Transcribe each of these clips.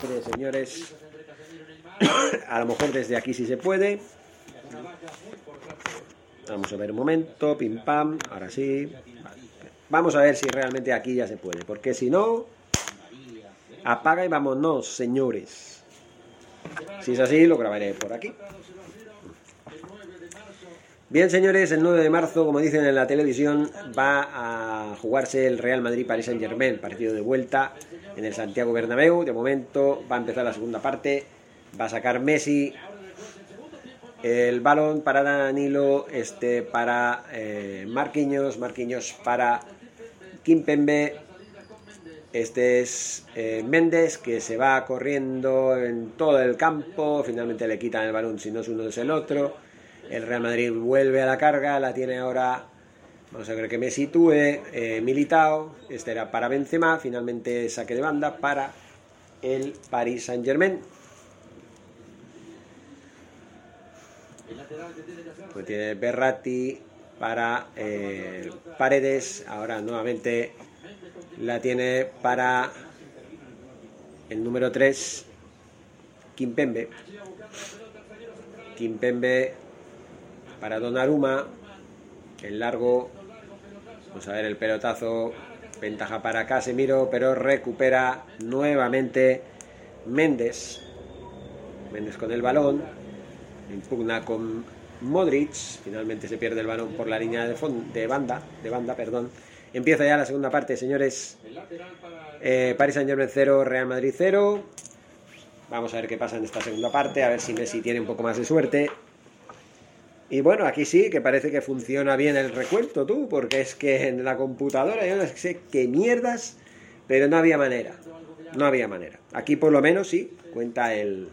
Señores, a lo mejor desde aquí sí se puede. Vamos a ver un momento, pim pam, ahora sí. Vamos a ver si realmente aquí ya se puede, porque si no, apaga y vámonos, señores. Si es así, lo grabaré por aquí. Bien, señores, el 9 de marzo, como dicen en la televisión, va a jugarse el Real Madrid-Paris Saint-Germain, partido de vuelta en el Santiago Bernabéu. De momento va a empezar la segunda parte, va a sacar Messi el balón para Danilo, este para eh, Marquinhos, Marquinhos para Kimpembe. Este es eh, Méndez que se va corriendo en todo el campo, finalmente le quitan el balón, si no es uno es el otro. El Real Madrid vuelve a la carga, la tiene ahora, vamos a ver que me sitúe, eh, Militao, este era para Benzema, finalmente saque de banda para el Paris Saint Germain. Pues tiene Berratti para eh, Paredes, ahora nuevamente la tiene para el número 3, Kimpembe. Kimpembe para Donnarumma. El largo. Vamos a ver el pelotazo. Ventaja para Casemiro, pero recupera nuevamente Méndez. Méndez con el balón. Impugna con Modric. Finalmente se pierde el balón por la línea de, de banda. De banda, perdón. Empieza ya la segunda parte, señores. Eh, Paris Saint Germain 0, Real Madrid 0. Vamos a ver qué pasa en esta segunda parte, a ver si Messi tiene un poco más de suerte. Y bueno, aquí sí que parece que funciona bien el recuento, tú, porque es que en la computadora yo no sé qué mierdas, pero no había manera. No había manera. Aquí por lo menos sí, cuenta el,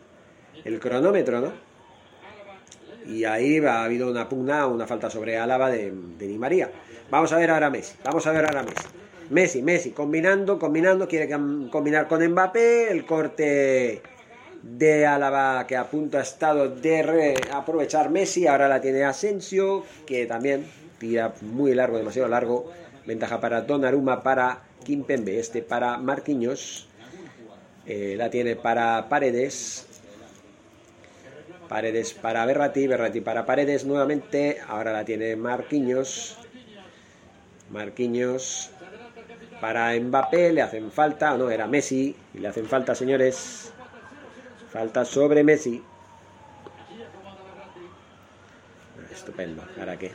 el cronómetro, ¿no? Y ahí ha habido una pugna, una falta sobre Álava de, de Di María. Vamos a ver ahora Messi, vamos a ver ahora Messi. Messi, Messi, combinando, combinando, quiere combinar con Mbappé, el corte de Álava que a ha estado de aprovechar Messi, ahora la tiene Asensio, que también tira muy largo, demasiado largo, ventaja para Donnarumma, para Kimpembe, este para Marquinhos, eh, la tiene para Paredes, Paredes para Berrati, Berrati para Paredes nuevamente, ahora la tiene Marquinhos, Marquinhos para Mbappé, le hacen falta, no, era Messi, le hacen falta, señores, Falta sobre Messi. Estupendo. ¿Para qué?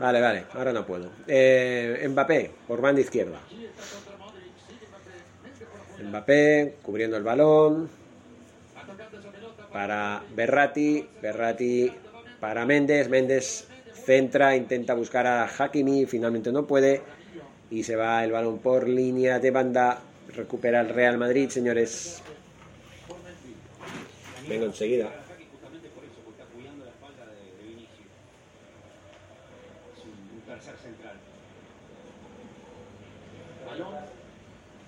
Vale, vale, ahora no puedo. Eh, Mbappé, por banda izquierda. Mbappé cubriendo el balón para Berrati, Berrati para Méndez, Méndez centra, intenta buscar a Hakimi, finalmente no puede. Y se va el balón por línea de banda, recupera el Real Madrid, señores. Vengo enseguida.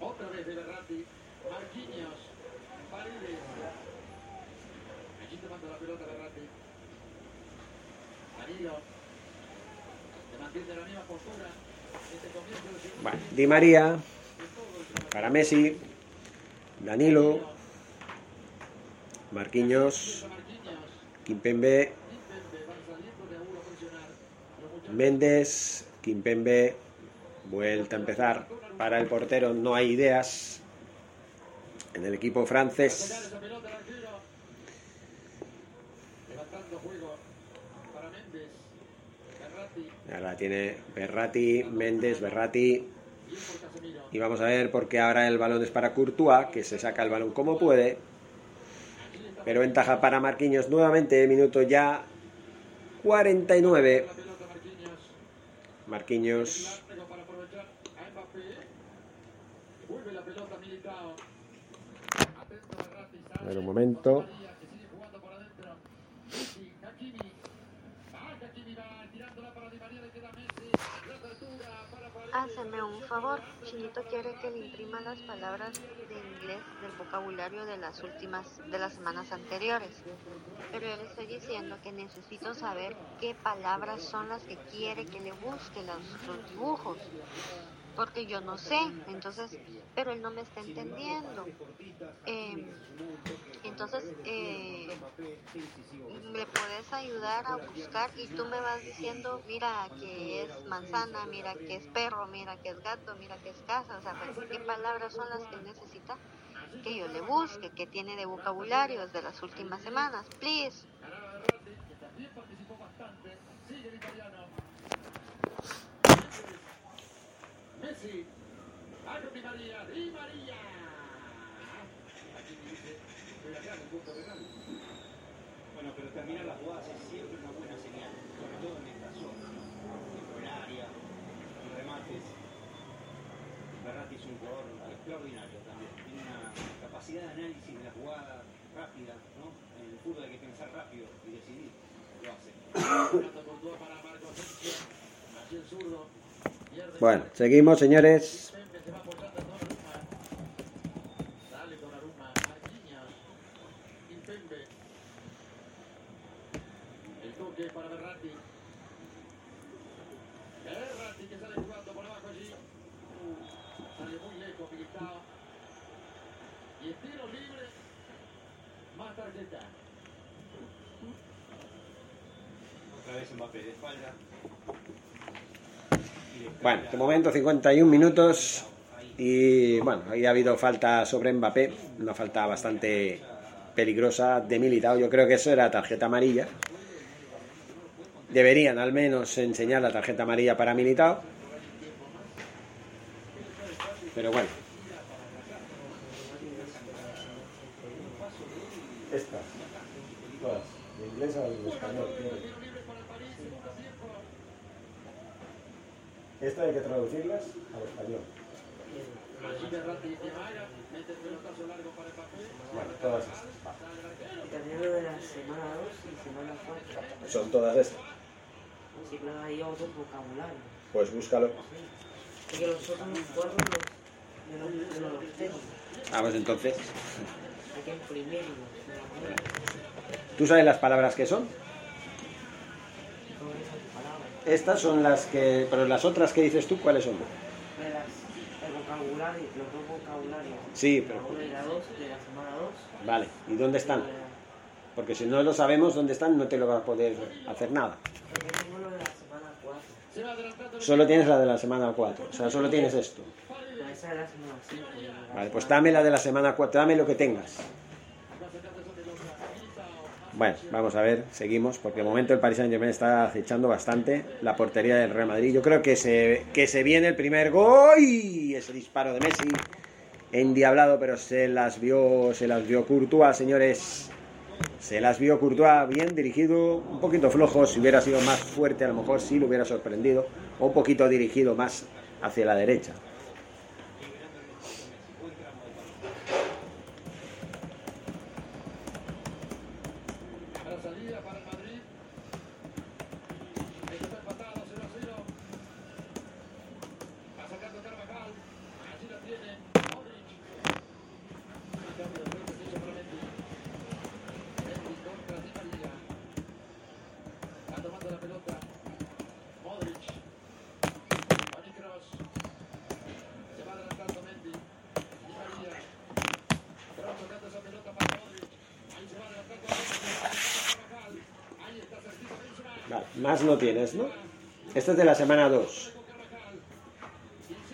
Otra vez de Berratti, Marquinhos, Di María, para Messi, Danilo, Marquinhos, Kimpembe, Méndez, Kimpembe, vuelta a empezar. Para el portero. No hay ideas. En el equipo francés Ahora tiene Berrati, Méndez, Berrati. Y vamos a ver porque ahora el balón es para Courtois, que se saca el balón como puede. Pero ventaja para Marquinhos nuevamente, minuto ya 49. Marquinhos. A ver un momento. Háceme un favor, Chinito quiere que le imprima las palabras de inglés del vocabulario de las últimas, de las semanas anteriores. Pero yo le estoy diciendo que necesito saber qué palabras son las que quiere que le busque los dibujos. Porque yo no sé, entonces, pero él no me está entendiendo. Eh, entonces, eh, me puedes ayudar a buscar y tú me vas diciendo, mira que es manzana, mira que es perro, mira que es gato, mira que es casa, o sea, pues, qué palabras son las que necesita que yo le busque, que tiene de vocabularios de las últimas semanas, please. Messi, Marco Di María, Di María. Aquí dice, estoy acá el punto penal. Bueno, pero terminar las jugadas es siempre una buena señal, sobre todo en esta zona, dentro del área, en remates. Berratti es un jugador extraordinario también, tiene una capacidad de análisis de la jugada rápida, ¿no? En el fútbol hay que pensar rápido y decidir, lo hace. Fernando Courtois para Marco Asensio. Así el zurdo. Pierde. Bueno, seguimos, señores. Otra vez Mbappé de espalda. Bueno, de momento 51 minutos. Y bueno, ahí ha habido falta sobre Mbappé. Una falta bastante peligrosa de Militao. Yo creo que eso era tarjeta amarilla. Deberían al menos enseñar la tarjeta amarilla para Militao. Pero bueno. Esta. Todas. De inglés al español. Esta hay que traducirlas al español. Bueno, todas estas. También lo de la semana 2 y semana 4. Son todas estas. Siempre hay otro vocabulario. Pues búscalo. Porque los otros los, yo no los tengo. Vamos entonces. Hay que imprimirlos. ¿Tú sabes las palabras que son? Estas son las que. Pero las otras que dices tú, ¿cuáles son? De las, el vocabulario, los dos vocabularios. Sí, pero. La 1 y la 2 de la semana 2. Vale. ¿Y dónde están? Porque si no lo sabemos dónde están, no te lo va a poder hacer nada. Porque tengo lo de la semana 4. Se va adelantando el Solo tienes la de la semana 4. O sea, solo tienes esto. No, esa es la semana 5. Vale, pues dame la de la semana 4. Dame lo que tengas. Bueno, vamos a ver, seguimos, porque de momento el Paris Saint Germain está acechando bastante la portería del Real Madrid. Yo creo que se, que se viene el primer gol ese disparo de Messi endiablado, pero se las vio, se las vio Courtois, señores. Se las vio Courtois bien dirigido, un poquito flojo, si hubiera sido más fuerte a lo mejor sí lo hubiera sorprendido, o un poquito dirigido más hacia la derecha. La salida para el Madrid. Esto está empatado, 0 a 0. Va sacando Carvajal. Allí la tiene. Modric. El cambio de frente se hizo para Mendy. Mendy contra Di María. Va tomando la pelota. Modric. Toni Kroos. Se va adelantando Mendy. Di María. Kroos tocando esa pelota para Modric. Ahí se va adelantando Carvajal. Ahí está cerquita Benzema. Vale, no tienes, ¿no? Esta es de la semana 2.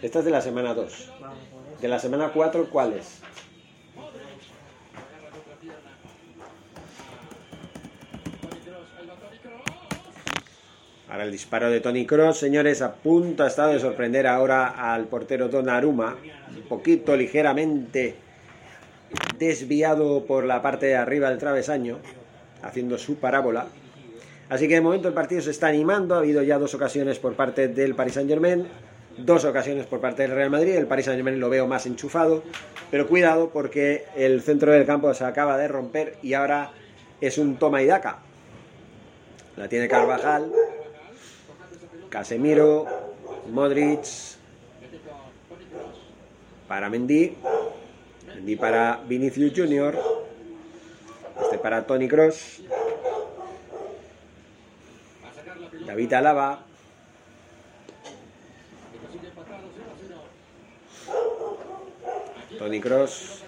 Esta es de la semana 2. Vamos por eso. De la semana 4, ¿cuál es? Ahora el disparo de Tony Cross, señores, a punto ha estado de sorprender ahora al portero Donnarumma, un poquito ligeramente desviado por la parte de arriba del travesaño, haciendo su parábola. Así que de momento el partido se está animando, ha habido ya dos ocasiones por parte del Paris Saint-Germain, dos ocasiones por parte del Real Madrid, el Paris Saint-Germain lo veo más enchufado, pero cuidado porque el centro del campo se acaba de romper y ahora es un toma y daca. La tiene Carvajal, Casemiro, Modric, para Mendy, Mendy para Vinicius Junior, este para Tony Cross, David Alaba, Tony Cross,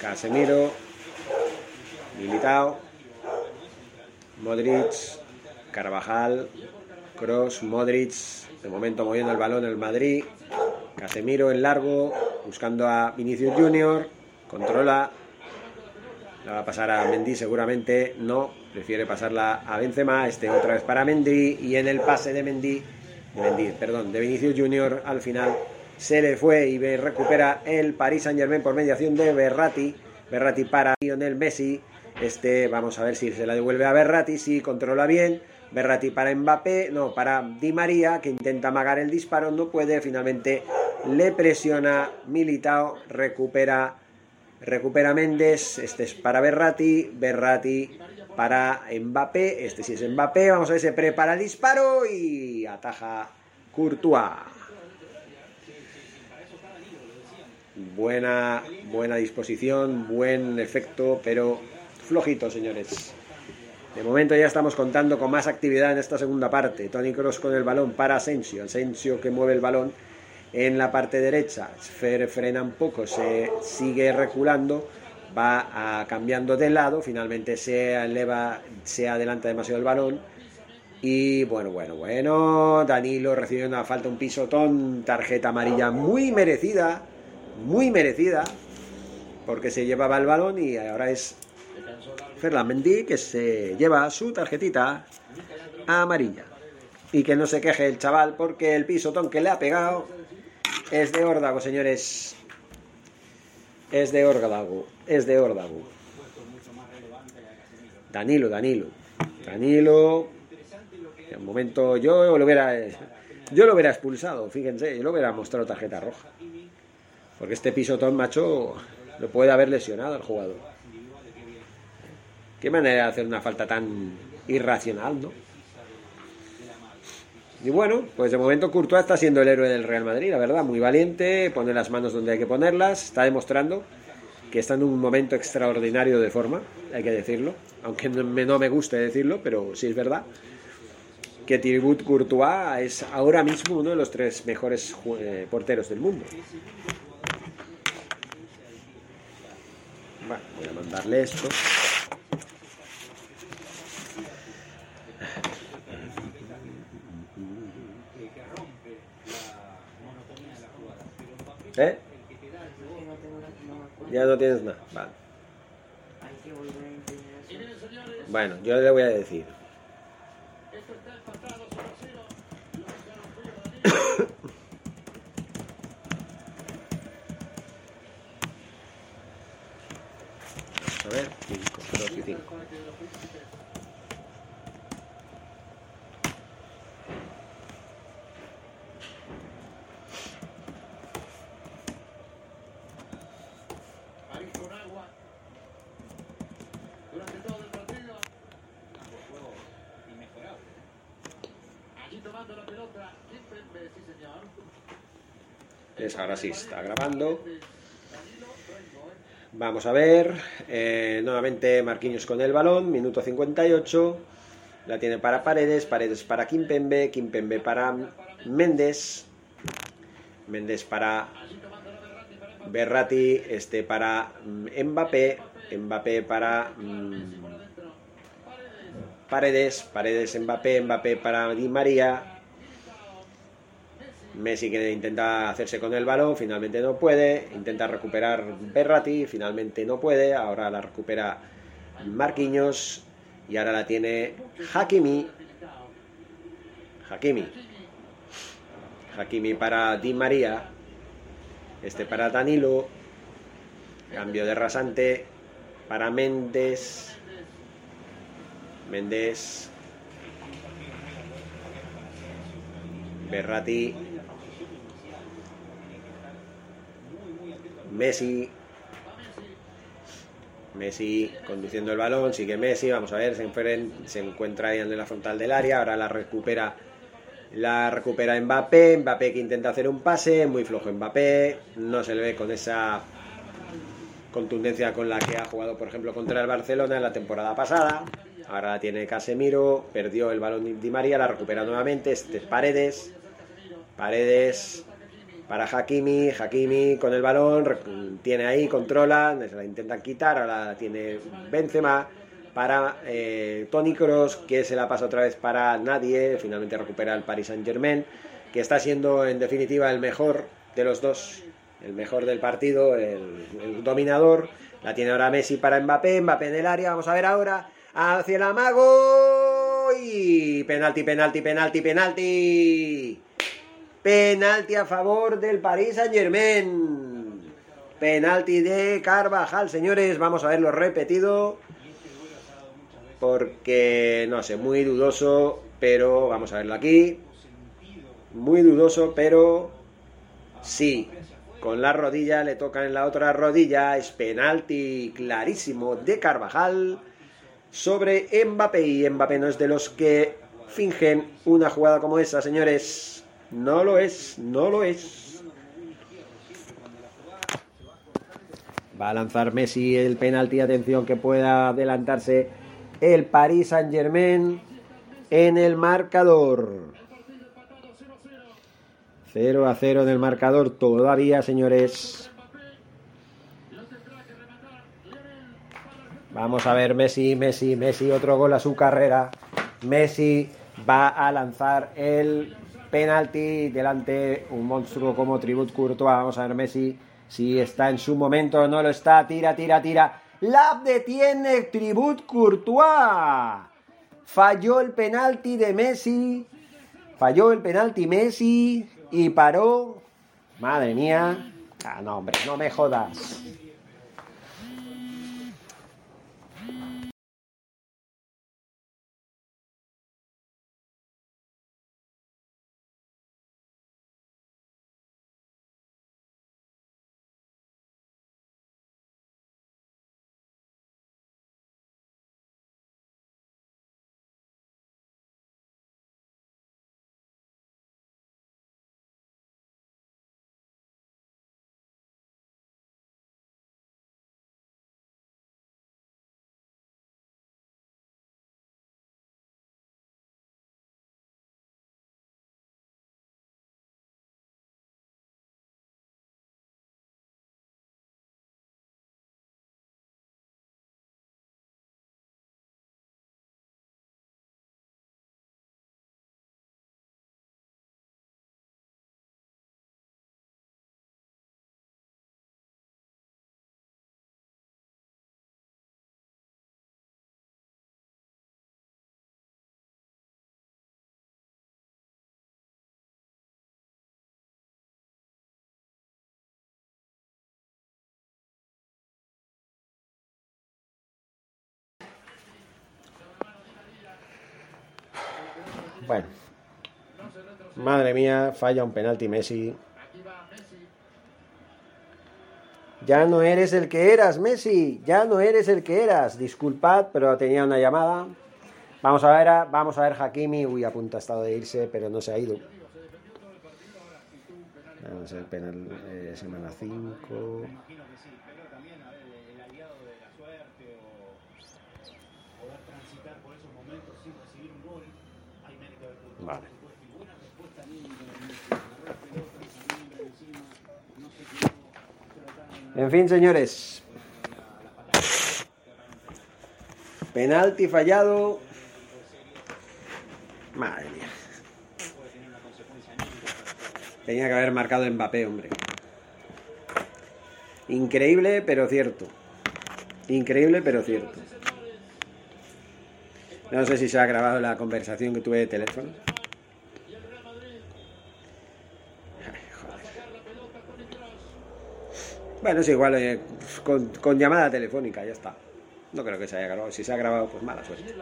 Casemiro, Militao, Modric, Carvajal, Cross, Modric, de momento moviendo el balón el Madrid, Casemiro en largo, buscando a Vinicius Junior, controla, la va a pasar a Mendy seguramente, no, prefiere pasarla a Benzema, este otra vez para Mendy y en el pase de Mendy, Mendy, perdón, de Vinicius Junior al final se le fue y recupera el Paris Saint Germain por mediación de Berratti, Berratti para Lionel Messi, este vamos a ver si se la devuelve a Berratti, si controla bien, Berratti para Mbappé, no, para Di María, que intenta amagar el disparo, no puede, finalmente le presiona Militao, recupera, recupera Méndez, este es para Berratti, Berratti para Mbappé, este sí es Mbappé, vamos a ver, se prepara el disparo y ataja Courtois. Buena, buena disposición, buen efecto, pero flojito, señores. De momento ya estamos contando con más actividad en esta segunda parte. Tony Cross con el balón para Asensio. Asensio que mueve el balón en la parte derecha. frena un poco, se sigue reculando, va cambiando de lado. Finalmente se eleva, se adelanta demasiado el balón. Y bueno, bueno, bueno. Danilo recibe una falta, un pisotón, tarjeta amarilla muy merecida, muy merecida, porque se llevaba el balón y ahora es Ferland Mendy que se lleva su tarjetita amarilla. Y que no se queje el chaval porque el pisotón que le ha pegado es de órdago, señores. Es de órdago, es de órdago. Danilo, Danilo. Danilo. En un momento yo lo hubiera yo lo hubiera expulsado, fíjense, yo lo hubiera mostrado tarjeta roja. Porque este pisotón macho lo puede haber lesionado al jugador. Qué manera de hacer una falta tan irracional, ¿no? Y bueno, pues de momento Courtois está siendo el héroe del Real Madrid, la verdad, muy valiente, pone las manos donde hay que ponerlas, está demostrando que está en un momento extraordinario de forma, hay que decirlo, aunque no me, no me guste decirlo, pero sí es verdad que Thibaut Courtois es ahora mismo uno de los tres mejores eh, porteros del mundo. Bueno, voy a mandarle esto. ¿Eh? Ya no tienes nada. Vale. Bueno, yo le voy a decir. A ver, 5, 2 y 5. París con agua. Durante todo el partido. Allí tomando la pelota. Kimpembe, sí señor. Es ahora sí, está grabando. Vamos a ver. eh, nuevamente Marquinhos con el balón. Minuto 58. La tiene para Paredes. Paredes para Kimpembe. Kimpembe para Méndez. Méndez para Berratti. Este para mm, Mbappé. Mbappé para mm, Paredes. Paredes Mbappé. Mbappé para Di María. Messi que intenta hacerse con el balón, finalmente no puede, intenta recuperar Berratti, finalmente no puede, ahora la recupera Marquinhos, Y ahora la tiene Hakimi. Hakimi. Hakimi para Di María. Este para Danilo. Cambio de rasante para Méndez. Méndez. Berrati. Messi. Messi conduciendo el balón, sigue Messi, vamos a ver, se, se encuentra ahí en la frontal del área, ahora la recupera la recupera Mbappé, Mbappé que intenta hacer un pase, muy flojo Mbappé, no se le ve con esa contundencia con la que ha jugado, por ejemplo, contra el Barcelona en la temporada pasada. Ahora la tiene Casemiro, perdió el balón Di María, la recupera nuevamente, este es Paredes. Paredes para Hakimi, Hakimi con el balón, tiene ahí, controla, se la intentan quitar, ahora la tiene Benzema para eh, Tony Cross, que se la pasa otra vez para nadie, finalmente recupera el Paris Saint Germain, que está siendo en definitiva el mejor de los dos, el mejor del partido, el, el dominador, la tiene ahora Messi para Mbappé, Mbappé en el área, vamos a ver ahora, hacia el amago y penalti, penalti, penalti, penalti. Penalti a favor del Paris Saint Germain. Penalti de Carvajal, señores. Vamos a verlo repetido. Porque, no sé, muy dudoso. Pero vamos a verlo aquí. Muy dudoso, pero sí. Con la rodilla, le toca en la otra rodilla. Es penalti clarísimo de Carvajal sobre Mbappé. Y Mbappé no es de los que fingen una jugada como esa, señores. No lo es, no lo es. Va a lanzar Messi el penalti. Atención que pueda adelantarse el Paris Saint Germain en el marcador. 0 a 0 en el marcador todavía, señores. Vamos a ver Messi, Messi, Messi, otro gol a su carrera. Messi va a lanzar el penalti delante un monstruo como Tribut Courtois. Vamos a ver Messi si está en su momento o no lo está. Tira, tira, tira. La detiene Tribut Courtois. Falló el penalti de Messi. Falló el penalti Messi y paró. Madre mía. Ah, no, hombre, no me jodas. Bueno. Madre mía, falla un penalti Messi. Ya no eres el que eras, Messi. Ya no eres el que eras. Disculpad, pero tenía una llamada. Vamos a ver, a- vamos a ver Hakimi. Uy, a punto ha estado de irse, pero no se ha ido. Vamos a ver, penal, eh, semana 5. Imagino que sí, pero también a ver, el aliado de la suerte o poder transitar por esos momentos sin recibir un gol, hay mérito del fútbol. Vale. Por supuesto, y buena respuesta anímica de Messi, agarrar pelotas, salir encima, no se quedó, trataron En fin, señores. Penalti fallado. Madre mía. Tenía que haber marcado Mbappé, hombre. Increíble, pero cierto. Increíble, pero cierto. No sé si se ha grabado la conversación que tuve de teléfono. Ay, joder. Bueno, es igual, eh, con, con llamada telefónica, ya está. No creo que se haya grabado. Si se ha grabado, pues mala suerte.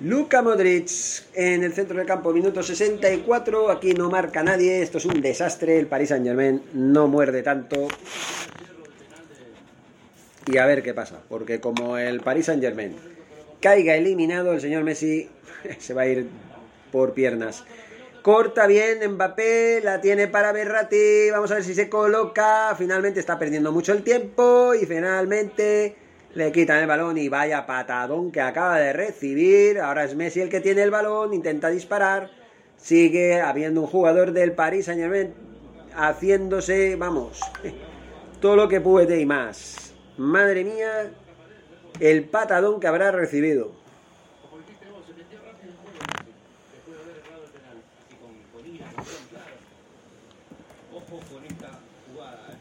Luka Modric en el centro del campo, minuto 64. Aquí no marca nadie. Esto es un desastre. El Paris Saint Germain no muerde tanto. Y a ver qué pasa. Porque como el Paris Saint Germain caiga eliminado, el señor Messi se va a ir por piernas. Corta bien Mbappé, la tiene para Berratti. Vamos a ver si se coloca. Finalmente está perdiendo mucho el tiempo. Y finalmente le quitan el balón y vaya patadón que acaba de recibir. Ahora es Messi el que tiene el balón, intenta disparar. Sigue habiendo un jugador del Paris Saint Germain haciéndose, vamos, todo lo que puede y más. Madre mía, el patadón que habrá recibido. Y con, con ira, con claro. Ojo con esta jugada, ¿eh?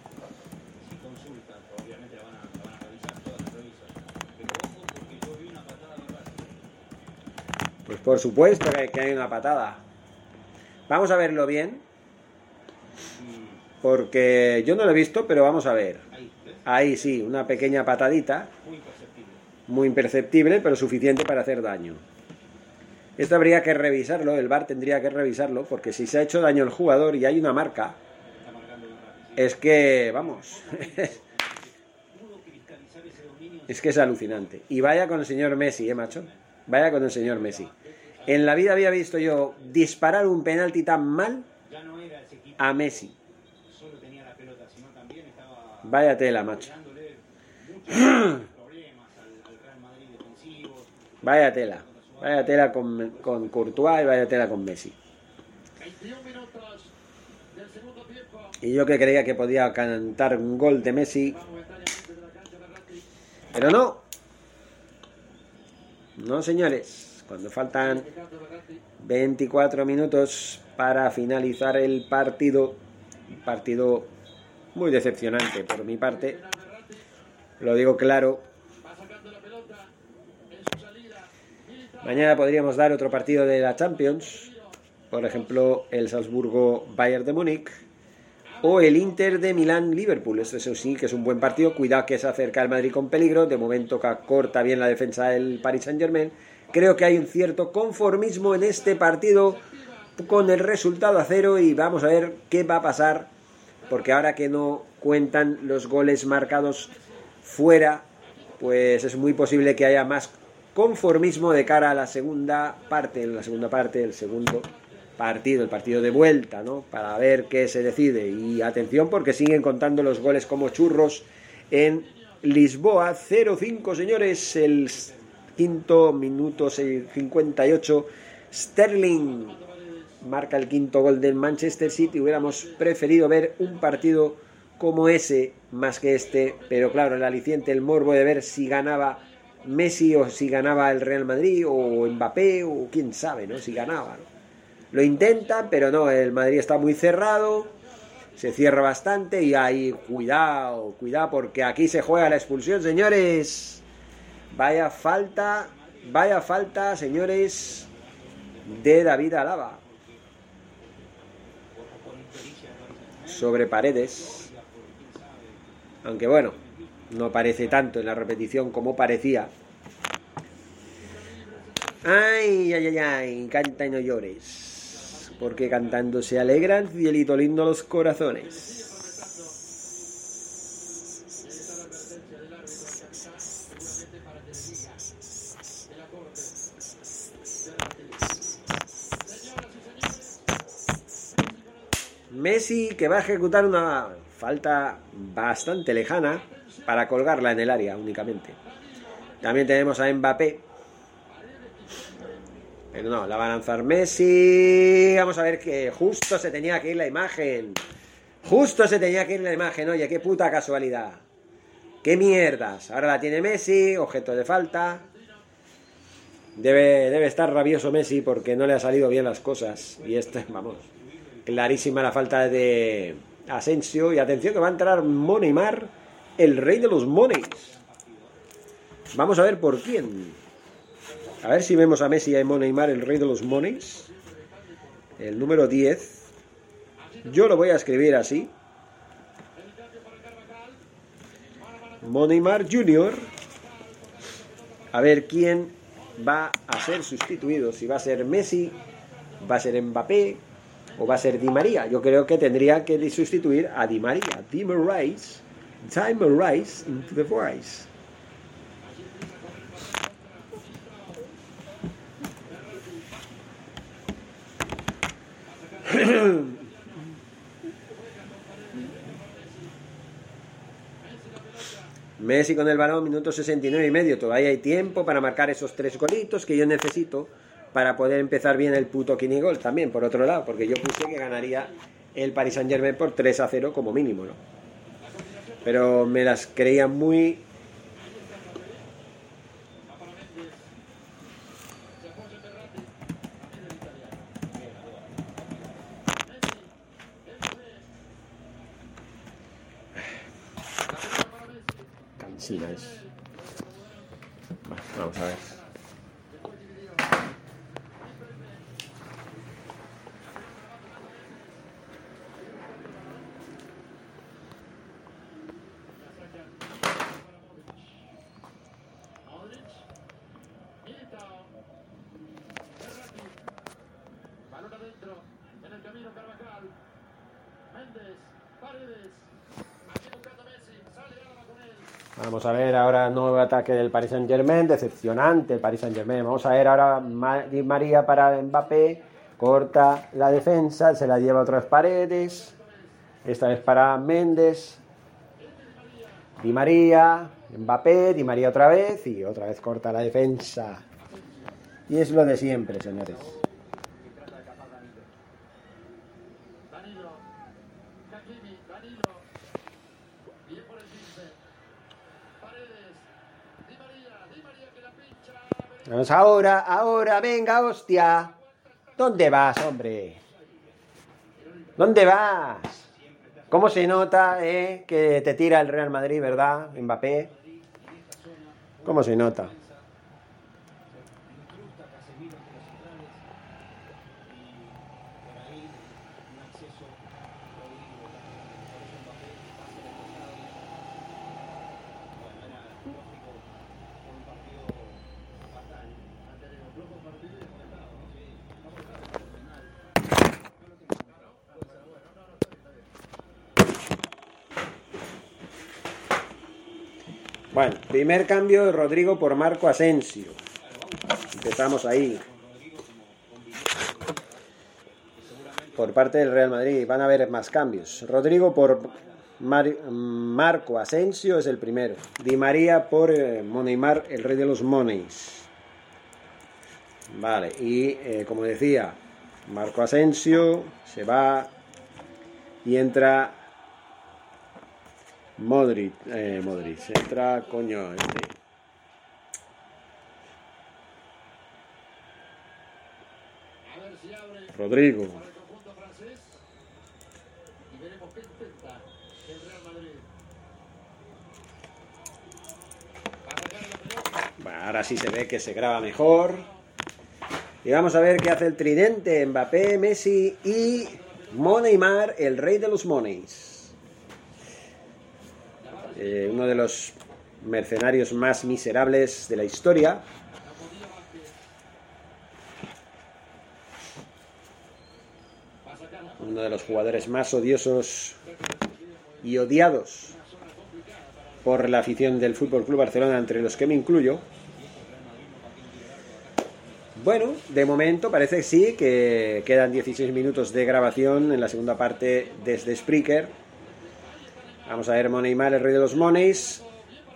Si consultan, obviamente la van a, la van a revisar, todas las revisan. Pero ojo porque yo vi una patada de Racing. Pues por supuesto que, que hay una patada. Vamos a verlo bien. Porque yo no lo he visto, pero vamos a ver. Ahí, sí, una pequeña patadita. Muy imperceptible. muy imperceptible, pero suficiente para hacer daño. Esto habría que revisarlo, el VAR tendría que revisarlo, porque si se ha hecho daño el jugador y hay una marca, es que, vamos, es que es alucinante. Y vaya con el señor Messi, ¿eh, macho? Vaya con el señor Messi. En la vida había visto yo disparar un penalti tan mal a Messi. Vaya tela, macho. Vaya tela. Vaya tela con, con Courtois y vaya tela con Messi. 21 minutos del segundo tiempo. Y yo que creía que podía cantar un gol de Messi, pero no. No, señores. Cuando faltan Ricardo Berratti. 24 minutos para finalizar el partido. Un partido muy decepcionante por mi parte. Lo digo claro. Mañana podríamos dar otro partido de la Champions. Por ejemplo, el Salzburgo Bayern de Múnich. O el Inter de Milán Liverpool. Este eso sí que es un buen partido. Cuidado que se acerca el Madrid con peligro. De momento corta bien la defensa del Paris Saint Germain. Creo que hay un cierto conformismo en este partido con el resultado a cero y vamos a ver qué va a pasar. Porque ahora que no cuentan los goles marcados fuera, pues es muy posible que haya más conformismo de cara a la segunda parte, en la segunda parte, el segundo partido, el partido de vuelta, ¿no? Para ver qué se decide. Y atención porque siguen contando los goles como churros en Lisboa. 0-5, señores, el quinto minuto 58. Sterling marca el quinto gol del Manchester City. Hubiéramos preferido ver un partido como ese más que este, pero claro, el aliciente, el morbo de ver si ganaba Messi o si ganaba el Real Madrid o Mbappé o quién sabe, ¿no? Si ganaba. Lo intentan, pero no, el Madrid está muy cerrado, se cierra bastante y ahí, cuidado, cuidado, porque aquí se juega la expulsión, señores. Vaya falta, vaya falta, señores, de David Alaba sobre paredes. Aunque bueno, no parece tanto en la repetición como parecía. Ay, ay, ay, ay, canta y no llores. Porque cantando se alegran, cielito lindo los corazones. Messi que va a ejecutar una falta bastante lejana para colgarla en el área únicamente. También tenemos a Mbappé. Pero no, la va a lanzar Messi. Vamos a ver que justo se tenía que ir la imagen. Justo se tenía que ir la imagen. Oye, qué puta casualidad. Qué mierdas. Ahora la tiene Messi, objeto de falta. Debe, debe estar rabioso Messi porque no le ha salido bien las cosas. Y este, vamos, clarísima la falta de Asensio. Y atención que va a entrar Moneymar, el rey de los moneys. Vamos a ver por quién. A ver si vemos a Messi y a Neymar, el rey de los monies. El número 10. Yo lo voy a escribir así. Moneymar Jr. A ver quién va a ser sustituido. Si va a ser Messi, va a ser Mbappé o va a ser Di María. Yo creo que tendría que sustituir a Di María. Di María. Time arise into the voice. Messi con el balón, minuto 69 y medio. Todavía hay tiempo para marcar esos tres golitos que yo necesito para poder empezar bien el puto Kinigol también, por otro lado, porque yo puse que ganaría el Paris Saint Germain por 3 a 0 como mínimo, ¿no? Pero me las creía muy cansinas. Vamos a ver. Modric, Militao, Ferrati, balón adentro, en el camino Carvajal, Méndez, Paredes, aquí buscando a Messi, sale Álava con él, Vamos a ver ahora nuevo ataque del Paris Saint Germain, decepcionante el Paris Saint Germain. Vamos a ver ahora Di María para Mbappé, corta la defensa, se la lleva otra vez Paredes, esta vez para Méndez, Di María, Mbappé, Di María otra vez y otra vez corta la defensa. Y es lo de siempre, señores. Danilo, Hakimi, Danilo, bien por el 15, Paredes, Di María, Di María que la pincha, Ahora, ahora, venga, hostia. ¿Dónde vas, hombre? ¿Dónde vas? ¿Cómo se nota eh, que te tira el Real Madrid, verdad, Mbappé? ¿Cómo se nota? Bueno, primer cambio de Rodrigo por Marco Asensio. Empezamos ahí. Por parte del Real Madrid van a haber más cambios. Rodrigo por Mar- Marco Asensio es el primero. Di María por eh, Moneymar, el rey de los moneys. Vale, y eh, como decía, Marco Asensio se va y entra Modric, eh, Modric, entra, coño, este. Rodrigo. Bueno, ahora sí se ve que se graba mejor. Y vamos a ver qué hace el tridente, Mbappé, Messi y Moneymar, el rey de los moneys. Eh, uno de los mercenarios más miserables de la historia. Uno de los jugadores más odiosos y odiados por la afición del Fútbol Club Barcelona, entre los que me incluyo. Bueno, de momento parece que sí, que quedan 16 minutos de grabación en la segunda parte desde Spreaker. Vamos a ver Moneymar, el rey de los moneys,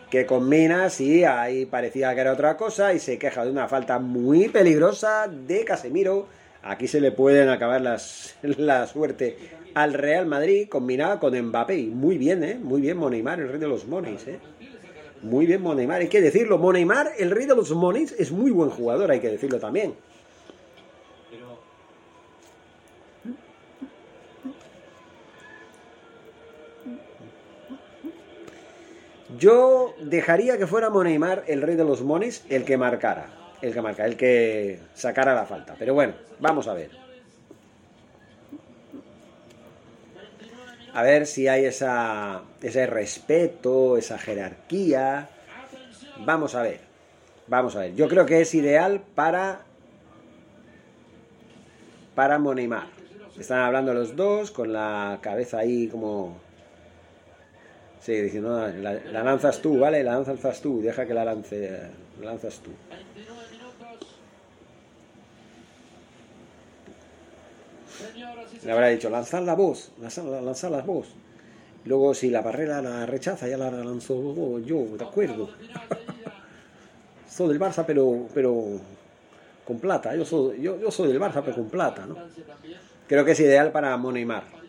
que combina, sí, ahí parecía que era otra cosa y se queja de una falta muy peligrosa de Casemiro. Aquí se le pueden acabar las, la suerte al Real Madrid, combinada con Mbappé. Y muy bien, ¿eh? Muy bien Moneymar, el rey de los moneys, ¿eh? Muy bien Moneymar, hay que decirlo. Moneymar, el rey de los moneys, es muy buen jugador, hay que decirlo también. Yo dejaría que fuera Moneymar, el rey de los mones, el que marcara. El que marca, el que sacara la falta. Pero bueno, vamos a ver. A ver si hay esa, ese respeto, esa jerarquía. Vamos a ver. Vamos a ver. Yo creo que es ideal para para Moneymar. Están hablando los dos con la cabeza ahí como Sí, diciendo, no, la, la lanzas tú, ¿vale? La lanzas tú, deja que la lance, la lanzas tú. 29 minutos. Señoras y Le habrá dicho, lanzad la voz, lanzad, lanzad la voz. Luego, si la barrera la rechaza, ya la lanzo yo, de acuerdo. soy del Barça, pero, pero con plata. Yo soy, yo, yo soy del Barça, pero con plata, ¿no? Creo que es ideal para Moneymar.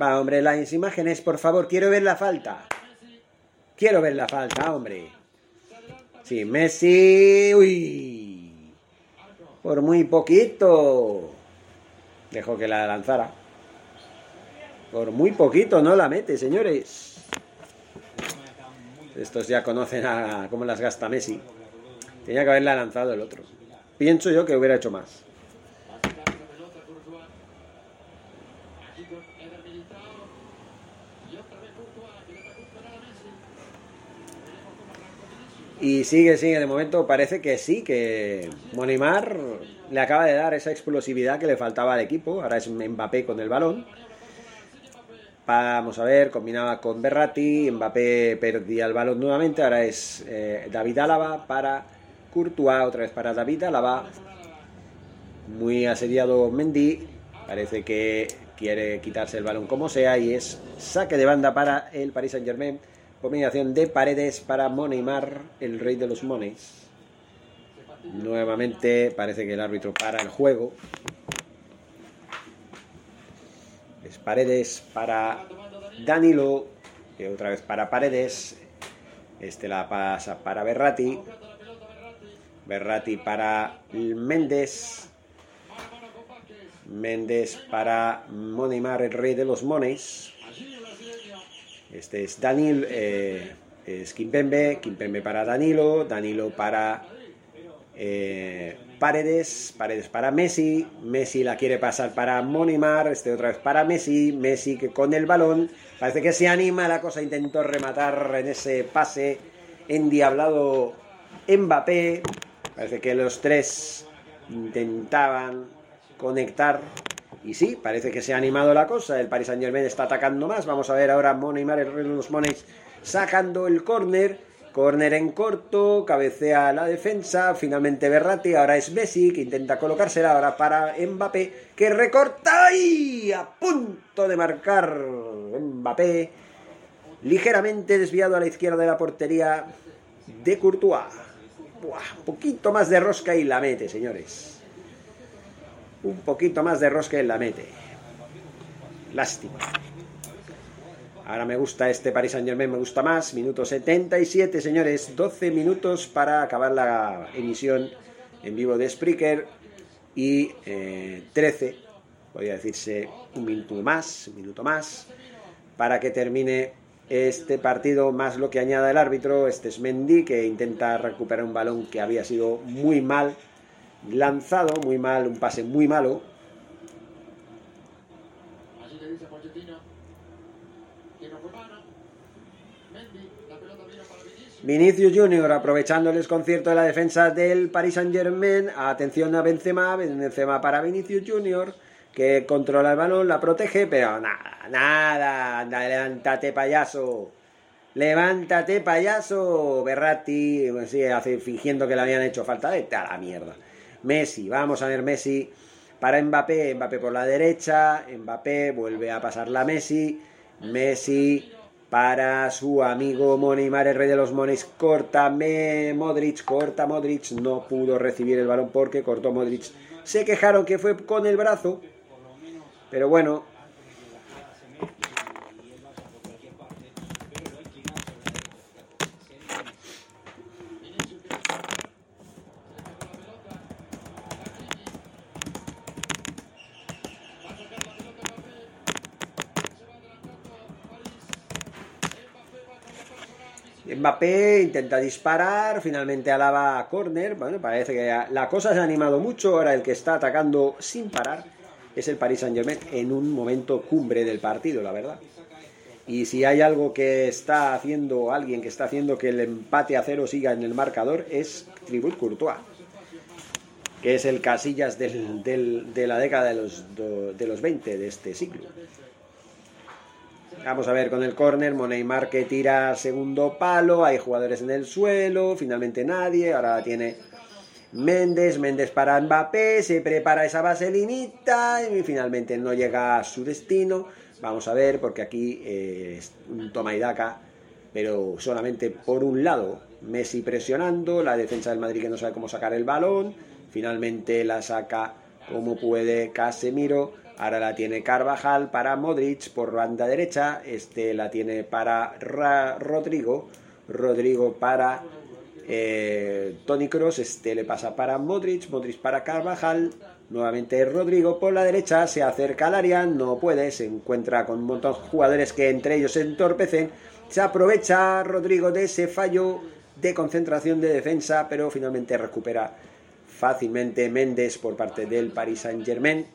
Va, hombre, las imágenes, por favor, quiero ver la falta. Quiero ver la falta, hombre. Sí, Messi. Uy. Por muy poquito. Dejó que la lanzara. Por muy poquito no la mete, señores. Estos ya conocen a cómo las gasta Messi. Tenía que haberla lanzado el otro. Pienso yo que hubiera hecho más. Y sigue, sigue, de momento parece que sí, que Monimar le acaba de dar esa explosividad que le faltaba al equipo. Ahora es Mbappé con el balón. Vamos a ver, combinaba con Berratti, Mbappé perdía el balón nuevamente, ahora es eh, David Álava para Courtois, otra vez para David Álava. Muy asediado Mendy, parece que quiere quitarse el balón como sea y es saque de banda para el Paris Saint Germain. Combinación de paredes para Moneymar, el rey de los mones. Nuevamente parece que el árbitro para el juego. Es paredes para Danilo, que otra vez para paredes. Este la pasa para Berratti. Berratti para Méndez. Méndez para Moneymar, el rey de los mones. Este es Danil, eh, es Kimpembe, Kimpembe para Danilo, Danilo para eh, Paredes, Paredes para Messi, Messi la quiere pasar para Monimar, este otra vez para Messi, Messi que con el balón parece que se anima la cosa, intentó rematar en ese pase endiablado Mbappé, parece que los tres intentaban conectar y sí, parece que se ha animado la cosa. El Paris Saint Germain está atacando más. Vamos a ver ahora Moneymar, los Moneys, sacando el córner. Córner en corto, cabecea la defensa. Finalmente Berratti. Ahora es Messi que intenta colocársela. Ahora para Mbappé que recorta y a punto de marcar Mbappé. Ligeramente desviado a la izquierda de la portería de Courtois. Buah, un poquito más de rosca y la mete, señores un poquito más de rosca en la mete. Lástima. Ahora me gusta este Paris Saint Germain, me gusta más. Minuto 77, señores. 12 minutos para acabar la emisión en vivo de Spreaker. Y eh, 13, podría decirse un minuto más, un minuto más, para que termine este partido, más lo que añada el árbitro. Este es Mendy, que intenta recuperar un balón que había sido muy mal lanzado, muy mal, un pase muy malo. Vinicius. Junior aprovechando el desconcierto de la defensa del Paris Saint Germain. Atención a Benzema, Benzema para Vinicius Junior que controla el balón, la protege, pero nada, nada, levántate payaso. Levántate, payaso. Berratti sigue hace, fingiendo que le habían hecho falta. Vete a la mierda. Messi, vamos a ver Messi para Mbappé. Mbappé por la derecha. Mbappé vuelve a pasarla a Messi. Messi para su amigo Monimar, el rey de los mones. Corta Me- Modric, corta Modric. No pudo recibir el balón porque cortó Modric. Se quejaron que fue con el brazo. Pero bueno, Mbappé intenta disparar, finalmente alaba a córner. Bueno, parece que la cosa se ha animado mucho. Ahora el que está atacando sin parar es el Paris Saint-Germain en un momento cumbre del partido, la verdad. Y si hay algo que está haciendo alguien que está haciendo que el empate a cero siga en el marcador es Tribut Courtois, que es el Casillas del- del- de la década de los, de los 20 de este siglo. Vamos a ver con el córner, Moneymar que tira segundo palo, hay jugadores en el suelo, finalmente nadie, ahora tiene Méndez, Méndez para Mbappé, se prepara esa vaselinita y finalmente no llega a su destino. Vamos a ver, porque aquí eh, es un toma y daca, pero solamente por un lado. Messi presionando, la defensa del Madrid que no sabe cómo sacar el balón, finalmente la saca como puede Casemiro, ahora la tiene Carvajal para Modric por banda derecha, este la tiene para Ra- Rodrigo, Rodrigo para eh, Tony Cross, este le pasa para Modric, Modric para Carvajal, nuevamente Rodrigo por la derecha, se acerca al área, no puede, se encuentra con un montón de jugadores que entre ellos se entorpecen, se aprovecha Rodrigo de ese fallo de concentración de defensa, pero finalmente recupera fácilmente Méndez por parte del Paris Saint Germain.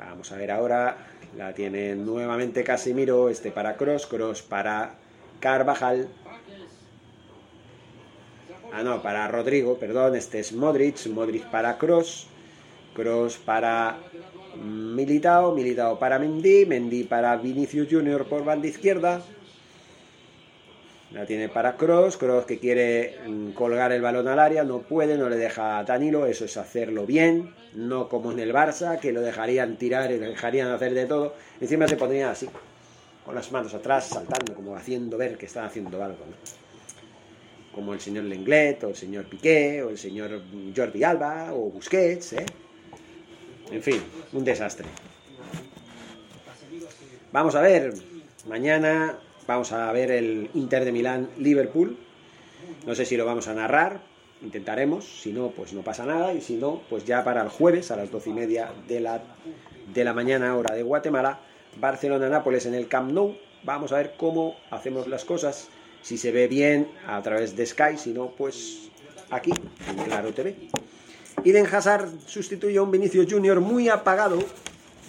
Vamos a ver ahora, la tiene nuevamente Casemiro, este para Cross, Cross para Carvajal. Ah, no, para Rodrigo, perdón, este es Modric, Modric para Cross, Cross para Militao, Militao para Mendy, Mendy para Vinicius Junior por banda izquierda. La tiene para Cross, Cross que quiere mm, colgar el balón al área, no puede, no le deja a Danilo, eso es hacerlo bien, no como en el Barça, que lo dejarían tirar y lo dejarían hacer de todo. Encima se pondría así, con las manos atrás, saltando, como haciendo ver que están haciendo algo. ¿no? Como el señor Lenglet, o el señor Piqué, o el señor Jordi Alba, o Busquets, ¿eh? En fin, un desastre. Vamos a ver, mañana vamos a ver el Inter de Milán Liverpool. No sé si lo vamos a narrar, intentaremos, si no, pues no pasa nada, y si no, pues ya para el jueves a las doce y media de la, de la mañana, hora de Guatemala, Barcelona-Nápoles en el Camp Nou. Vamos a ver cómo hacemos las cosas, si se ve bien a través de Sky, si no, pues aquí, en Claro TV. Eden Hazard sustituye a un Vinicius Junior muy apagado,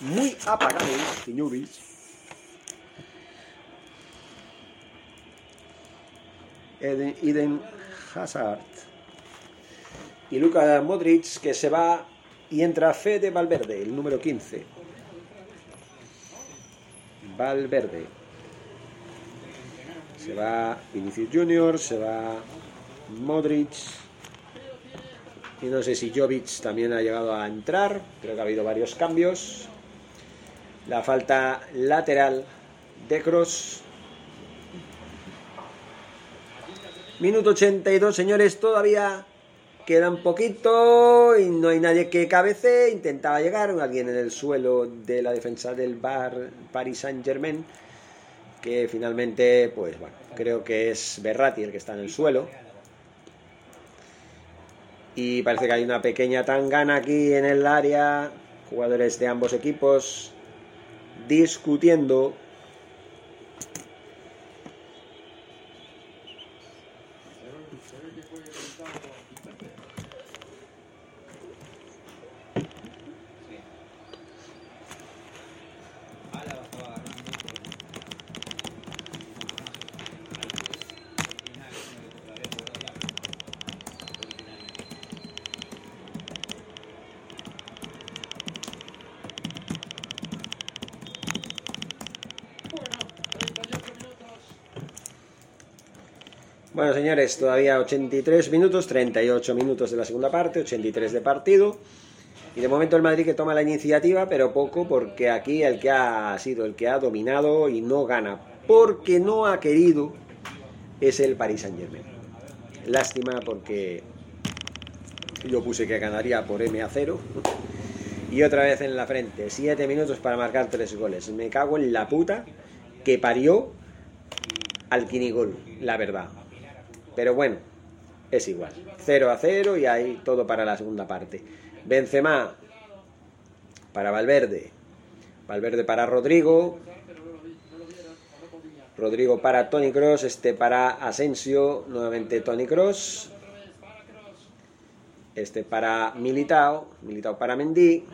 muy apagado, señores. Eden, Hazard. Y Luka Modric que se va y entra Fede Valverde, el número 15. Valverde. Se va Vinicius Junior, se va Modric. Y no sé si Jovic también ha llegado a entrar. Creo que ha habido varios cambios. La falta lateral de Cross. Minuto 82, señores, todavía queda un poquito y no hay nadie que cabece. Intentaba llegar alguien en el suelo de la defensa del bar Paris Saint Germain. Que finalmente, pues bueno, creo que es Berratti el que está en el suelo. Y parece que hay una pequeña tangana aquí en el área. Jugadores de ambos equipos discutiendo. 83 todavía, 83 minutos, 38 minutos de la segunda parte, 83 de partido. Y de momento el Madrid que toma la iniciativa, pero poco, porque aquí el que ha sido el que ha dominado y no gana, porque no ha querido, es el Paris Saint Germain. Lástima porque yo puse que ganaría por M a 0. Y otra vez en la frente, 7 minutos para marcar 3 goles. Me cago en la puta que parió al Kinigol, la verdad. Pero bueno, es igual. 0 a 0 y ahí todo para la segunda parte. Benzema para Valverde. Valverde para Rodrigo. Rodrigo para Tony Cross, este para Asensio, nuevamente Tony Cross. Este para Militao, Militao para Mendy.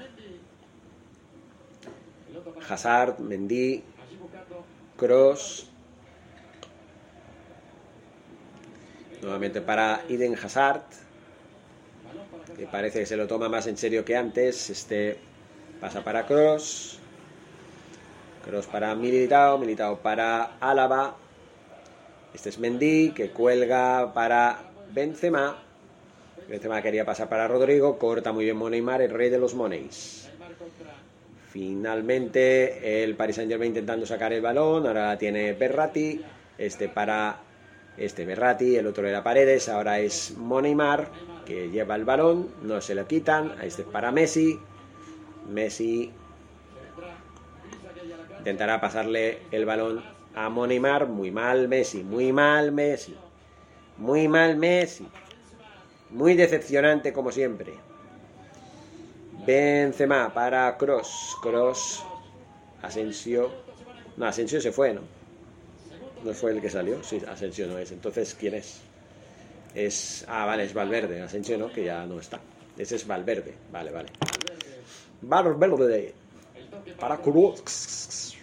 Hazard, Mendy, Cross. Nuevamente para Eden Hazard, que parece que se lo toma más en serio que antes. Este pasa para Cross. Cross para Militao, Militao para Álava. Este es Mendy, que cuelga para Benzema. Benzema quería pasar para Rodrigo, corta muy bien Moneymar, el rey de los moneys. Finalmente el Paris Saint Germain intentando sacar el balón, ahora la tiene Berratti, este para este Berratti, el otro era Paredes, ahora es Moneymar que lleva el balón, no se lo quitan, este es para Messi, Messi intentará pasarle el balón a Moneymar, muy mal Messi, muy mal Messi, muy mal Messi, muy decepcionante como siempre. Benzema para Cross. Cross. Asensio. No, Asensio se fue, ¿no? No fue el que salió. Sí, Asensio no es. Entonces, ¿quién es? Es. Ah, vale, es Valverde. Asensio no, que ya no está. Ese es Valverde. Vale, vale. Valverde. Para Cross.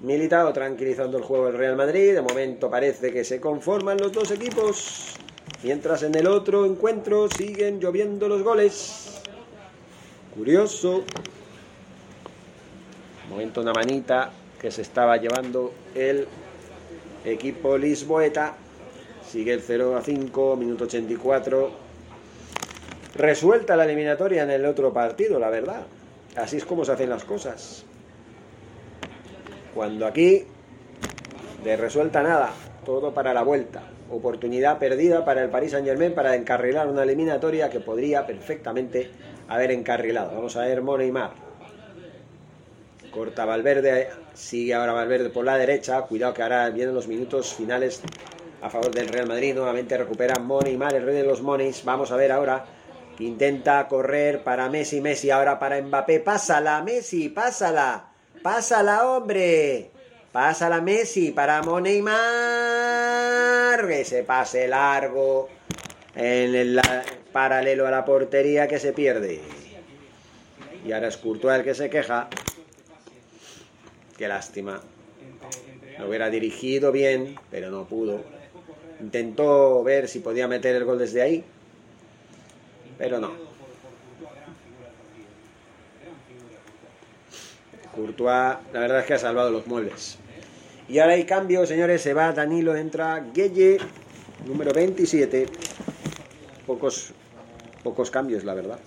Militao tranquilizando el juego del Real Madrid. De momento parece que se conforman los dos equipos. Mientras en el otro encuentro siguen lloviendo los goles. Curioso. Momento una manita que se estaba llevando el equipo lisboeta. Sigue el 0 a 5, minuto 84. Resuelta la eliminatoria en el otro partido, la verdad. Así es como se hacen las cosas. Cuando aquí, de resuelta nada, todo para la vuelta. Oportunidad perdida para el Paris Saint Germain para encarrilar una eliminatoria que podría perfectamente haber encarrilado. Vamos a ver Moneymar. Corta Valverde, sigue ahora Valverde por la derecha. Cuidado que ahora vienen los minutos finales a favor del Real Madrid. Nuevamente recupera Moneymar, el rey de los Moneys. Vamos a ver ahora que intenta correr para Messi, Messi ahora para Mbappé. Pásala, Messi, pásala. Pásala, hombre. Pásala Messi para Moneymar. Ese pase largo en el paralelo a la portería que se pierde. Y ahora es Courtois el que se queja. Qué lástima. Lo hubiera dirigido bien, pero no pudo. Intentó ver si podía meter el gol desde ahí, pero no. Courtois, la verdad es que ha salvado los muebles. Y ahora hay cambio, señores. Se va Danilo, entra Gueye, número 27. Pocos, pocos cambios, la verdad.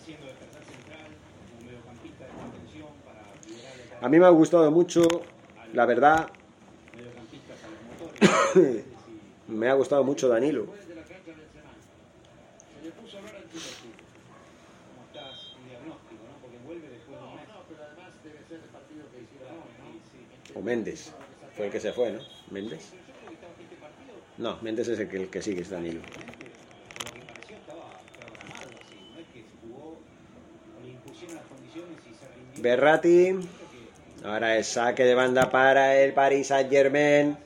A mí me ha gustado mucho, la verdad. me ha gustado mucho Danilo. O Méndez. Fue el que se fue, ¿no? Méndez. No, Méndez es el que, el que sigue, es Danilo. Berrati. Ahora es saque de banda para el Paris Saint Germain.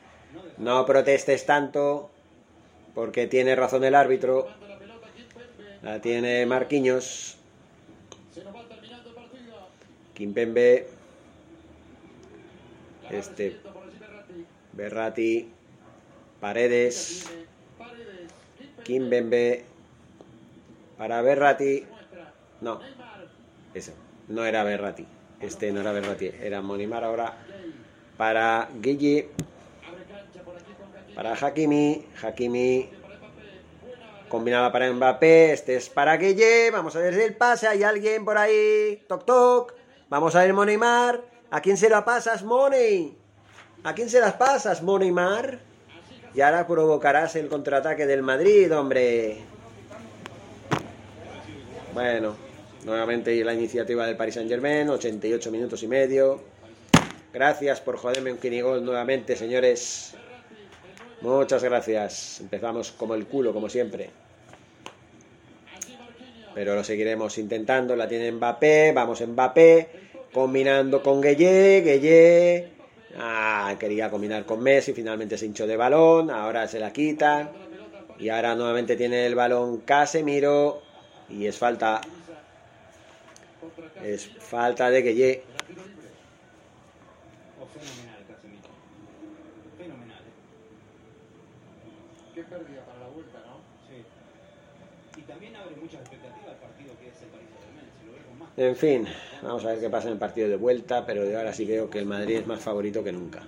No protestes tanto. Porque tiene razón el árbitro. La tiene Marquinhos. Kimpembe. Este. Berrati. Paredes. Kimbembe. Para Berrati. No. Ese. No era Berrati. Este no era Berrati. Era Monimar ahora. Para Guille. Para Hakimi. Hakimi. Combinaba para Mbappé. Este es para Guille. Vamos a ver si el pase. Hay alguien por ahí. Toc toc. Vamos a ver Monimar. ¿A quién se la pasas, Money? ¿A quién se las pasas, Moneymar? Y ahora provocarás el contraataque del Madrid, hombre. Bueno, nuevamente la iniciativa del Paris Saint Germain, 88 minutos y medio. Gracias por joderme un quinigol nuevamente, señores. Muchas gracias. Empezamos como el culo, como siempre. Pero lo seguiremos intentando. La tiene Mbappé. Vamos Mbappé. combinando con Gueye, Gueye. Ah, quería combinar con Messi, finalmente se hinchó de balón, ahora se la quita. Y ahora nuevamente tiene el balón Casemiro. Y es falta. Es falta de Gueye. O fenomenal, Casemiro. Fenomenal. Qué pérdida para la vuelta, ¿no? Sí. Y también abre muchas expectativas al partido que es el Paris Saint-Germain. Más. En fin, vamos a ver qué pasa en el partido de vuelta, pero de ahora sí veo que el Madrid es más favorito que nunca.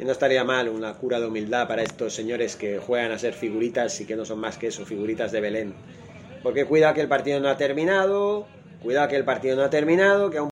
Y no estaría mal una cura de humildad para estos señores que juegan a ser figuritas y que no son más que eso, figuritas de Belén. Porque cuidado que el partido no ha terminado, cuidado que el partido no ha terminado, que aún